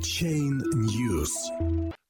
Chain News.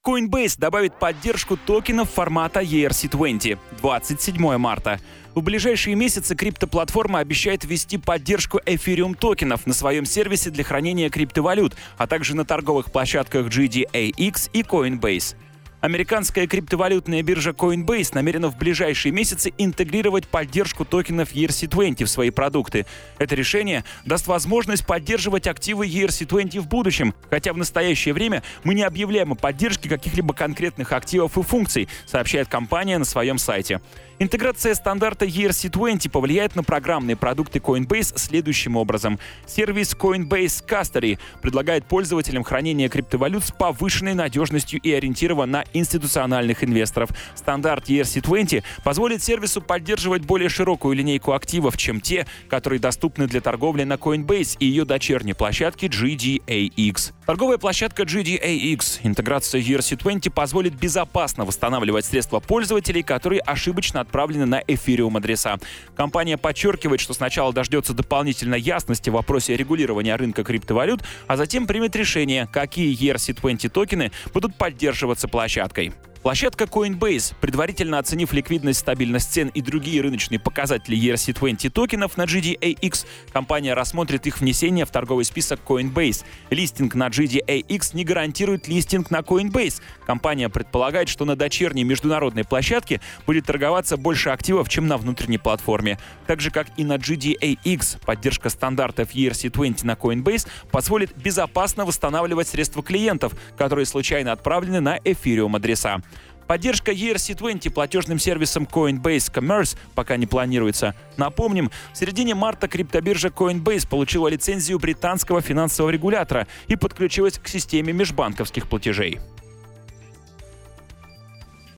Coinbase добавит поддержку токенов формата ERC20 27 марта. В ближайшие месяцы криптоплатформа обещает ввести поддержку Ethereum токенов на своем сервисе для хранения криптовалют, а также на торговых площадках GDAX и Coinbase. Американская криптовалютная биржа Coinbase намерена в ближайшие месяцы интегрировать поддержку токенов ERC20 в свои продукты. Это решение даст возможность поддерживать активы ERC20 в будущем, хотя в настоящее время мы не объявляем о поддержке каких-либо конкретных активов и функций, сообщает компания на своем сайте. Интеграция стандарта ERC20 повлияет на программные продукты Coinbase следующим образом. Сервис Coinbase Custody предлагает пользователям хранение криптовалют с повышенной надежностью и ориентирован на институциональных инвесторов. Стандарт ERC20 позволит сервису поддерживать более широкую линейку активов, чем те, которые доступны для торговли на Coinbase и ее дочерней площадке GDAX. Торговая площадка GDAX, интеграция ERC20 позволит безопасно восстанавливать средства пользователей, которые ошибочно отправлены на Ethereum адреса. Компания подчеркивает, что сначала дождется дополнительной ясности в вопросе регулирования рынка криптовалют, а затем примет решение, какие ERC20 токены будут поддерживаться площадкой. Площадка Coinbase, предварительно оценив ликвидность, стабильность цен и другие рыночные показатели ERC20 токенов на GDAX, компания рассмотрит их внесение в торговый список Coinbase. Листинг на GDAX не гарантирует листинг на Coinbase. Компания предполагает, что на дочерней международной площадке будет торговаться больше активов, чем на внутренней платформе. Так же, как и на GDAX, поддержка стандартов ERC20 на Coinbase позволит безопасно восстанавливать средства клиентов, которые случайно отправлены на Ethereum адреса. Поддержка ERC20 платежным сервисом Coinbase Commerce пока не планируется. Напомним, в середине марта криптобиржа Coinbase получила лицензию британского финансового регулятора и подключилась к системе межбанковских платежей.